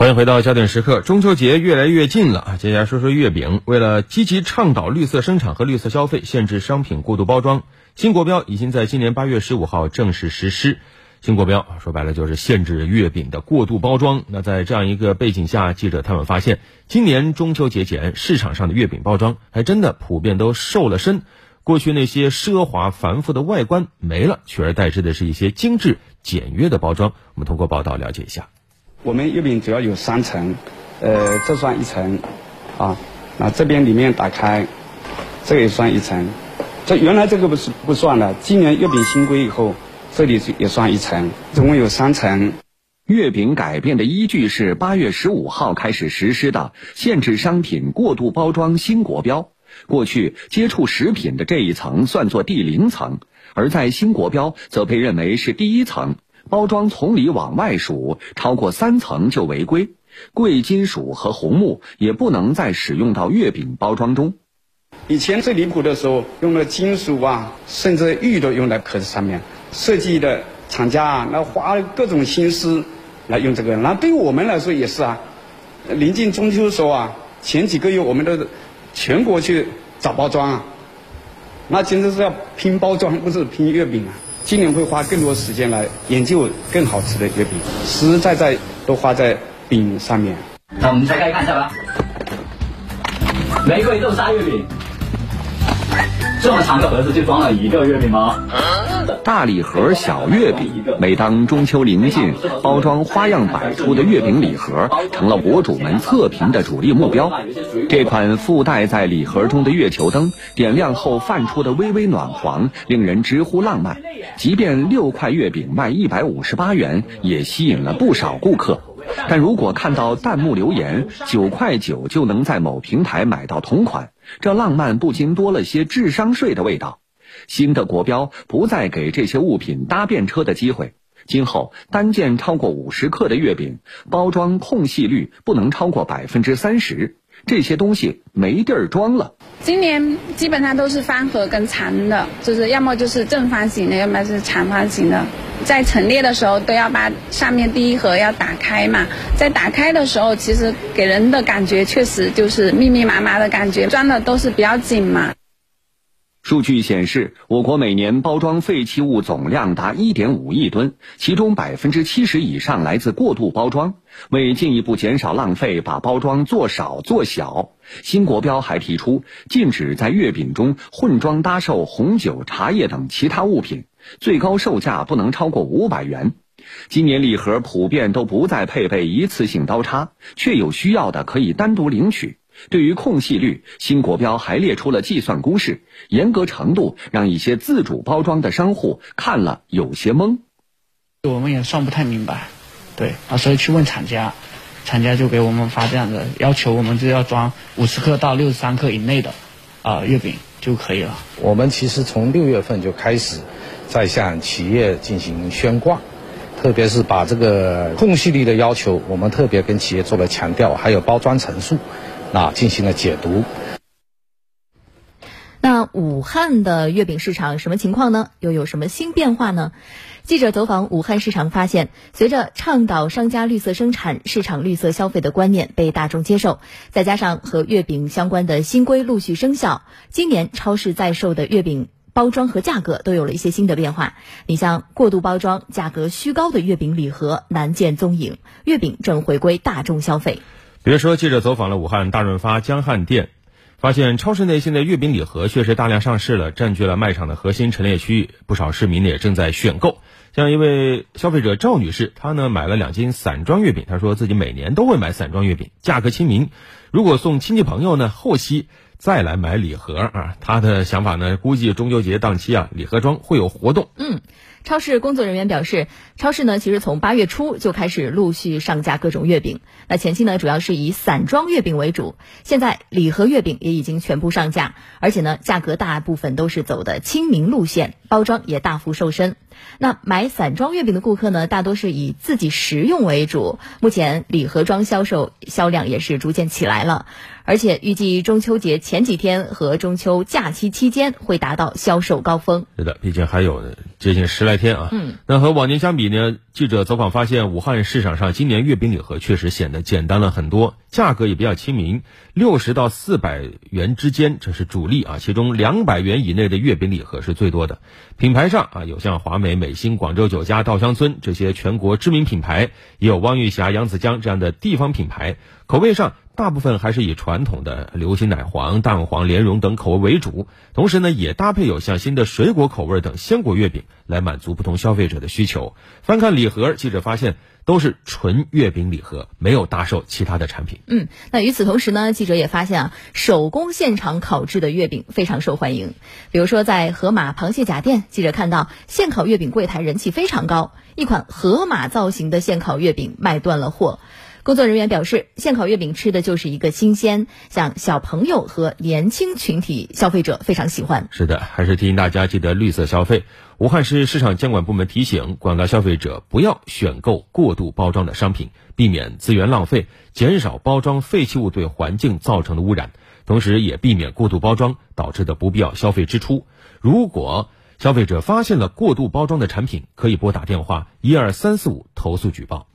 欢迎回到焦点时刻。中秋节越来越近了啊，接下来说说月饼。为了积极倡导绿色生产和绿色消费，限制商品过度包装，新国标已经在今年八月十五号正式实施。新国标说白了就是限制月饼的过度包装。那在这样一个背景下，记者他们发现，今年中秋节前市场上的月饼包装还真的普遍都瘦了身。过去那些奢华繁复的外观没了，取而代之的是一些精致简约的包装。我们通过报道了解一下。我们月饼主要有三层，呃，这算一层，啊，那这边里面打开，这也算一层，这原来这个不是不算的，今年月饼新规以后，这里也算一层，总共有三层。月饼改变的依据是八月十五号开始实施的限制商品过度包装新国标。过去接触食品的这一层算作第零层，而在新国标则被认为是第一层。包装从里往外数，超过三层就违规。贵金属和红木也不能再使用到月饼包装中。以前最离谱的时候，用了金属啊，甚至玉都用在壳子上面。设计的厂家啊，那花各种心思来用这个。那对于我们来说也是啊。临近中秋的时候啊，前几个月我们都全国去找包装啊，那简直是要拼包装，不是拼月饼啊。今年会花更多时间来研究更好吃的月饼，实实在在都花在饼上面。那我们拆开看一下吧。玫瑰豆沙月饼，这么长的盒子就装了一个月饼吗？大礼盒小月饼，每当中秋临近，包装花样百出的月饼礼盒成了博主们测评的主力目标。这款附带在礼盒中的月球灯，点亮后泛出的微微暖黄，令人直呼浪漫。即便六块月饼卖一百五十八元，也吸引了不少顾客。但如果看到弹幕留言九块九就能在某平台买到同款，这浪漫不禁多了些智商税的味道。新的国标不再给这些物品搭便车的机会，今后单件超过五十克的月饼，包装空隙率不能超过百分之三十，这些东西没地儿装了。今年基本上都是方盒跟长的，就是要么就是正方形的，要么是长方形的。在陈列的时候都要把上面第一盒要打开嘛，在打开的时候，其实给人的感觉确实就是密密麻麻的感觉，装的都是比较紧嘛。数据显示，我国每年包装废弃物总量达1.5亿吨，其中百分之七十以上来自过度包装。为进一步减少浪费，把包装做少做小，新国标还提出禁止在月饼中混装搭售红酒、茶叶等其他物品，最高售价不能超过五百元。今年礼盒普遍都不再配备一次性刀叉，却有需要的可以单独领取。对于空隙率，新国标还列出了计算公式，严格程度让一些自主包装的商户看了有些懵。我们也算不太明白，对啊，所以去问厂家，厂家就给我们发这样的要求，我们就要装五十克到六十三克以内的啊月饼就可以了。我们其实从六月份就开始在向企业进行宣挂，特别是把这个空隙率的要求，我们特别跟企业做了强调，还有包装层数。那进行了解读。那武汉的月饼市场什么情况呢？又有什么新变化呢？记者走访武汉市场发现，随着倡导商家绿色生产、市场绿色消费的观念被大众接受，再加上和月饼相关的新规陆续生效，今年超市在售的月饼包装和价格都有了一些新的变化。你像过度包装、价格虚高的月饼礼盒难见踪影，月饼正回归大众消费。比如说，记者走访了武汉大润发江汉店，发现超市内现在月饼礼盒确实大量上市了，占据了卖场的核心陈列区域，不少市民呢也正在选购。像一位消费者赵女士，她呢买了两斤散装月饼，她说自己每年都会买散装月饼，价格亲民。如果送亲戚朋友呢，后期再来买礼盒啊。她的想法呢，估计中秋节档期啊，礼盒装会有活动。嗯。超市工作人员表示，超市呢其实从八月初就开始陆续上架各种月饼。那前期呢主要是以散装月饼为主，现在礼盒月饼也已经全部上架，而且呢价格大部分都是走的亲民路线，包装也大幅瘦身。那买散装月饼的顾客呢，大多是以自己食用为主。目前礼盒装销售销量也是逐渐起来了，而且预计中秋节前几天和中秋假期期间会达到销售高峰。是的，毕竟还有接近十来天啊。嗯，那和往年相比呢？记者走访发现，武汉市场上今年月饼礼盒确实显得简单了很多，价格也比较亲民，六十到四百元之间，这是主力啊。其中两百元以内的月饼礼盒是最多的。品牌上啊，有像华美、美心、广州酒家、稻香村这些全国知名品牌，也有汪玉霞、扬子江这样的地方品牌。口味上。大部分还是以传统的流心奶黄、蛋黄、莲蓉等口味为主，同时呢，也搭配有像新的水果口味等鲜果月饼，来满足不同消费者的需求。翻看礼盒，记者发现都是纯月饼礼盒，没有搭售其他的产品。嗯，那与此同时呢，记者也发现啊，手工现场烤制的月饼非常受欢迎。比如说在盒马螃蟹甲店，记者看到现烤月饼柜台人气非常高，一款盒马造型的现烤月饼卖断了货。工作人员表示，现烤月饼吃的就是一个新鲜，像小朋友和年轻群体消费者非常喜欢。是的，还是提醒大家记得绿色消费。武汉市市场监管部门提醒广大消费者不要选购过度包装的商品，避免资源浪费，减少包装废弃物对环境造成的污染，同时也避免过度包装导致的不必要消费支出。如果消费者发现了过度包装的产品，可以拨打电话一二三四五投诉举报。